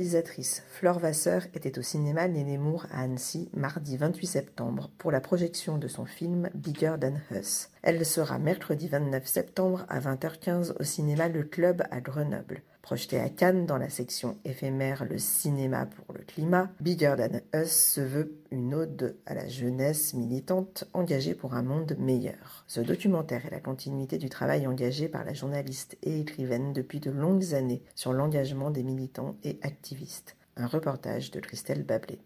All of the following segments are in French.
Réalisatrice Flore Vasseur était au cinéma Nénémour à Annecy mardi 28 septembre pour la projection de son film Bigger Than Us. Elle sera mercredi 29 septembre à 20h15 au cinéma Le Club à Grenoble. Projetée à Cannes dans la section éphémère Le cinéma pour le climat, Bigger Than Us se veut une ode à la jeunesse militante engagée pour un monde meilleur. Ce documentaire est la continuité du travail engagé par la journaliste et écrivaine depuis de longues années sur l'engagement des militants et activistes. Un reportage de Christelle Bablé.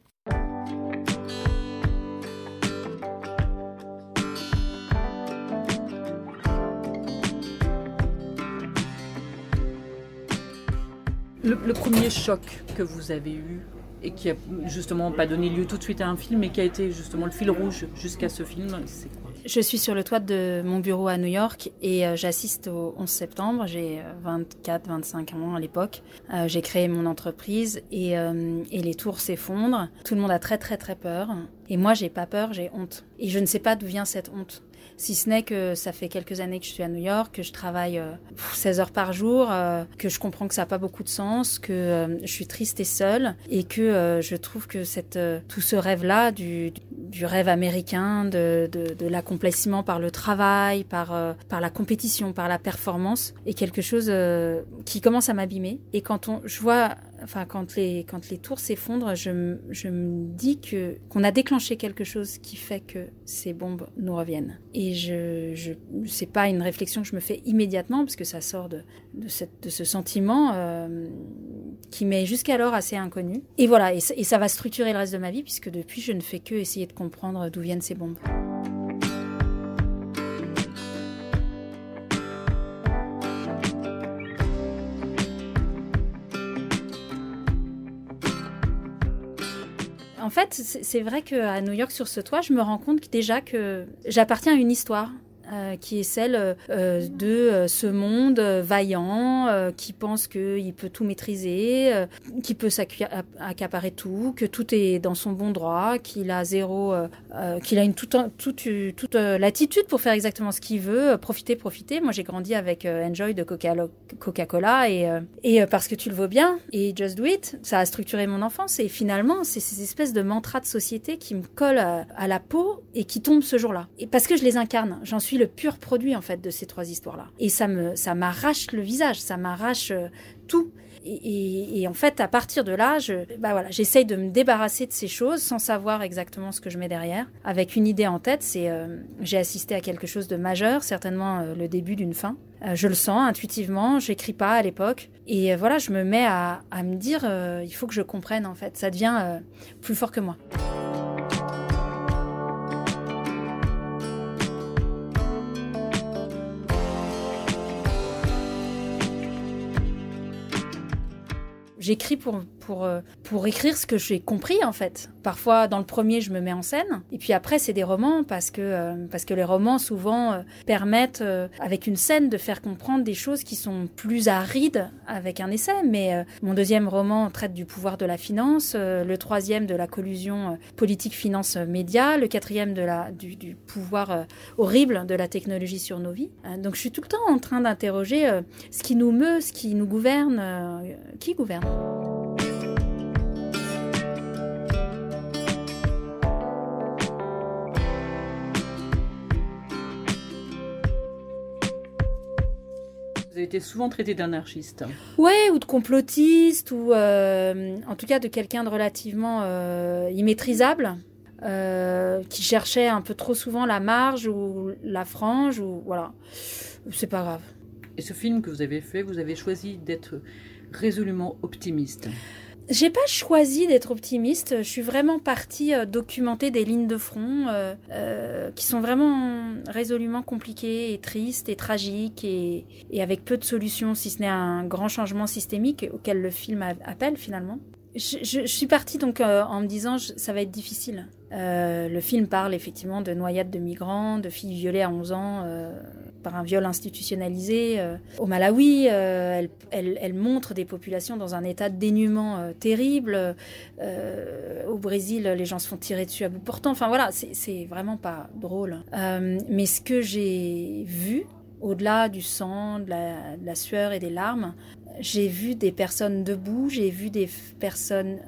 Le, premier choc que vous avez eu et qui a justement pas donné lieu tout de suite à un film, mais qui a été justement le fil rouge jusqu'à ce film, c'est quoi Je suis sur le toit de mon bureau à New York et euh, j'assiste au 11 septembre. J'ai 24-25 ans à l'époque. Euh, J'ai créé mon entreprise et, euh, et les tours s'effondrent. Tout le monde a très très très peur. Et moi, j'ai pas peur, j'ai honte. Et je ne sais pas d'où vient cette honte si ce n'est que ça fait quelques années que je suis à New York, que je travaille euh, 16 heures par jour, euh, que je comprends que ça n'a pas beaucoup de sens, que euh, je suis triste et seule, et que euh, je trouve que euh, tout ce rêve-là, du, du rêve américain, de, de, l'accomplissement par le travail, par, euh, par la compétition, par la performance, est quelque chose euh, qui commence à m'abîmer. Et quand on, je vois enfin quand les quand les tours s'effondrent, je, je me dis que qu'on a déclenché quelque chose qui fait que ces bombes nous reviennent. Et je je c'est pas une réflexion que je me fais immédiatement parce que ça sort de de cette de ce sentiment euh, qui m'est jusqu'alors assez inconnu. Et voilà et, ça- va structurer le reste de ma vie puisque depuis je ne fais que essayer de comprendre d'où viennent ces bombes. En fait, c'est vrai qu'à New York, sur ce toit, je me rends compte déjà que j'appartiens à une histoire. Euh, qui est celle euh, de euh, ce monde vaillant qui pense qu'il peut tout maîtriser, qui peut s'accaparer tout, que tout est dans son bon droit, qu'il a zéro, qu'il a une toute, toute, latitude pour faire exactement ce qu'il veut, profiter, profiter. Moi, j'ai grandi avec Enjoy de Coca- Coca-Cola et, et parce que tu le vaux bien et Just Do It, ça a structuré mon enfance et finalement, c'est ces espèces de mantras de société qui me collent à, à la peau et qui tombent ce jour-là. Et parce que je les incarne, j'en suis le pur produit en fait de ces trois histoires-là. Et ça me, ça m'arrache le visage, ça m'arrache euh, tout. Et, en fait, à partir de là, je, bah voilà, j'essaye de me débarrasser de ces choses sans savoir exactement ce que je mets derrière. Avec une idée en tête, c'est euh, j'ai assisté à quelque chose de majeur, certainement euh, le début d'une fin. Je le sens intuitivement, j'écris pas à l'époque. Et voilà, je me mets à, à me dire, il faut que je comprenne en fait. Ça devient plus fort que moi. J'écris pour, pour, euh, pour écrire ce que j'ai compris en fait. Parfois, dans le premier, je me mets en scène. Et puis après, c'est des romans parce que, euh, parce que les romans, souvent, euh, permettent, avec une scène, de faire comprendre des choses qui sont plus arides avec un essai. Mais mon deuxième roman traite du pouvoir de la finance, le troisième de la collusion politique-finance-média, le quatrième de la, du, du pouvoir horrible de la technologie sur nos vies. Donc je suis tout le temps en train d'interroger ce qui nous meut, ce qui nous gouverne, qui gouverne? Été souvent traité d'anarchiste. Ouais, ou de complotiste, ou euh, en tout cas de quelqu'un de relativement euh, immaîtrisable. qui cherchait un peu trop souvent la marge ou la frange, ou voilà. C'est pas grave. Et ce film que vous avez fait, vous avez choisi d'être résolument optimiste. J'ai pas choisi d'être optimiste. Je suis vraiment partie euh, documenter des lignes de front euh, euh, qui sont vraiment résolument compliquées et tristes et tragiques et, avec peu de solutions, si ce n'est un grand changement systémique auquel le film appelle finalement. Je, suis partie donc en me disant ça va être difficile. le film parle effectivement de noyades de migrants, de filles violées à 11 ans par un viol institutionnalisé. Euh, au Malawi, euh, elle, montre des populations dans un état de dénuement euh, terrible. au Brésil, les gens se font tirer dessus à bout portant. Enfin voilà, c'est vraiment pas drôle. mais ce que j'ai vu, au-delà du sang, de la, sueur et des larmes, j'ai vu des personnes debout, j'ai vu des personnes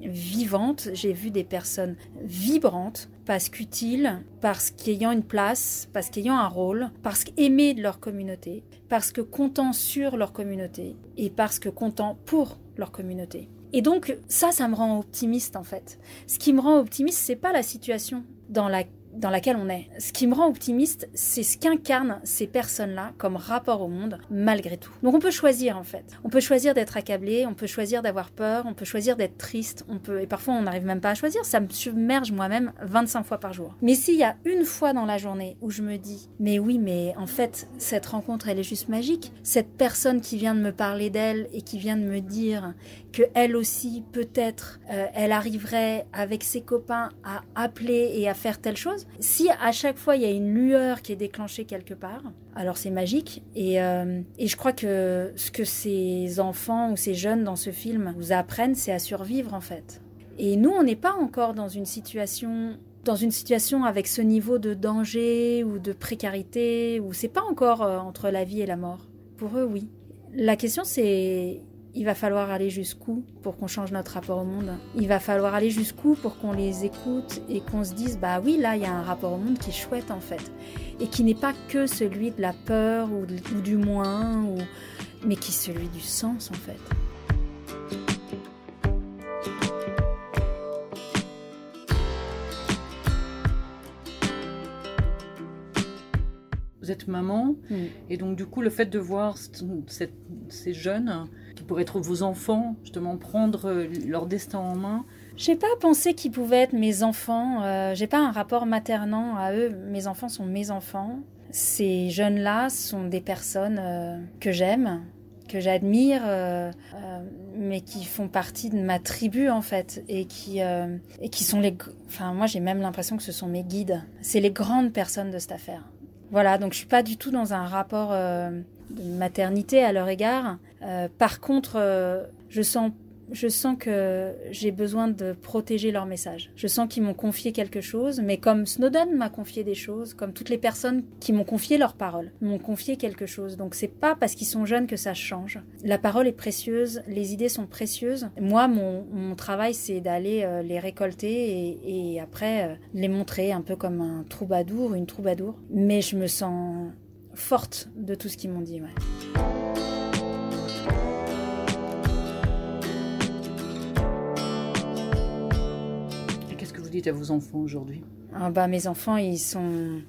vivantes, j'ai vu des personnes vibrantes, parce qu'utiles, parce qu'ayant une place, parce qu'ayant un rôle, parce qu'aimés de leur communauté, parce que comptant sur leur communauté et parce que comptant pour leur communauté. Et donc ça, ça me rend optimiste en fait. Ce qui me rend optimiste, c'est pas la situation dans la dans laquelle on est. Ce qui me rend optimiste, c'est ce qu'incarnent ces personnes-là comme rapport au monde, malgré tout. Donc on peut choisir en fait. On peut choisir d'être accablé, on peut choisir d'avoir peur, on peut choisir d'être triste, on peut et parfois on n'arrive même pas à choisir. Ça me submerge moi-même 25 fois par jour. Mais s'il y a une fois dans la journée où je me dis, mais oui, mais en fait cette rencontre elle est juste magique. Cette personne qui vient de me parler d'elle et qui vient de me dire que elle aussi peut-être euh, elle arriverait avec ses copains à appeler et à faire telle chose si à chaque fois il y a une lueur qui est déclenchée quelque part, alors c'est magique. Euh, et, je crois que ce que ces enfants ou ces jeunes dans ce film vous apprennent, c'est à survivre en fait. Et nous, on n'est pas encore dans une situation dans une situation avec ce niveau de danger ou de précarité, où c'est pas encore euh, entre la vie et la mort. Pour eux, oui. La question, c'est il va falloir aller jusqu'où pour qu'on change notre rapport au monde? Il va falloir aller jusqu'où pour qu'on les écoute et qu'on se dise bah oui là il y a un rapport au monde qui est chouette en fait et qui n'est pas que celui de la peur ou, du moins mais qui est celui du sens en fait. Êtes maman, mm. et donc du coup le fait de voir ces jeunes qui pourraient être vos enfants, justement prendre euh, leur destin en main J'ai pas pensé qu'ils pouvaient être mes enfants. Euh, j'ai pas un rapport maternant à eux. Mes enfants sont mes enfants. Ces jeunes-là sont des personnes euh, que j'aime, que j'admire, mais qui font partie de ma tribu en fait, et qui et qui sont les. Enfin, moi j'ai même l'impression que ce sont mes guides. C'est les grandes personnes de cette affaire. Voilà, donc je suis pas du tout dans un rapport de maternité à leur égard. Euh, par contre, euh, je sens je sens que j'ai besoin de protéger leur message. Je sens qu'ils m'ont confié quelque chose, mais comme Snowden m'a confié des choses, comme toutes les personnes qui m'ont confié leurs paroles, m'ont confié quelque chose. Donc c'est pas parce qu'ils sont jeunes que ça change. La parole est précieuse, les idées sont précieuses. Moi, mon, travail, c'est d'aller euh, les récolter et, après les montrer un peu comme un troubadour, une troubadour. Mais je me sens forte de tout ce qu'ils m'ont dit. Vous dites à vos enfants aujourd'hui? Ah bah, Mes enfants, ils sont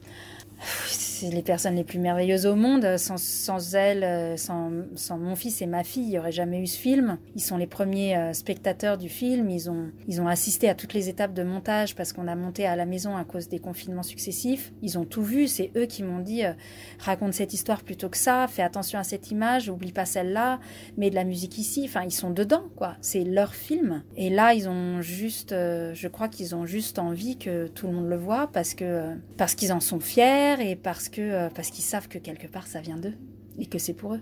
les personnes les plus merveilleuses au monde. Sans, elles, euh, sans, mon fils et ma fille, il n'y aurait jamais eu ce film. Ils sont les premiers euh, spectateurs du film. Ils ont, ils ont assisté à toutes les étapes de montage parce qu'on a monté à la maison à cause des confinements successifs. Ils ont tout vu. C'est eux qui m'ont dit euh, raconte cette histoire plutôt que ça. Fais attention à cette image. Oublie pas celle-là. Mets de la musique ici. Enfin, ils sont dedans, quoi. C'est leur film. Et là, ils ont juste, je crois qu'ils ont juste envie que tout le monde le voit parce que parce qu'ils en sont fiers et parce euh, parce qu'ils savent que quelque part ça vient d'eux et que c'est pour eux.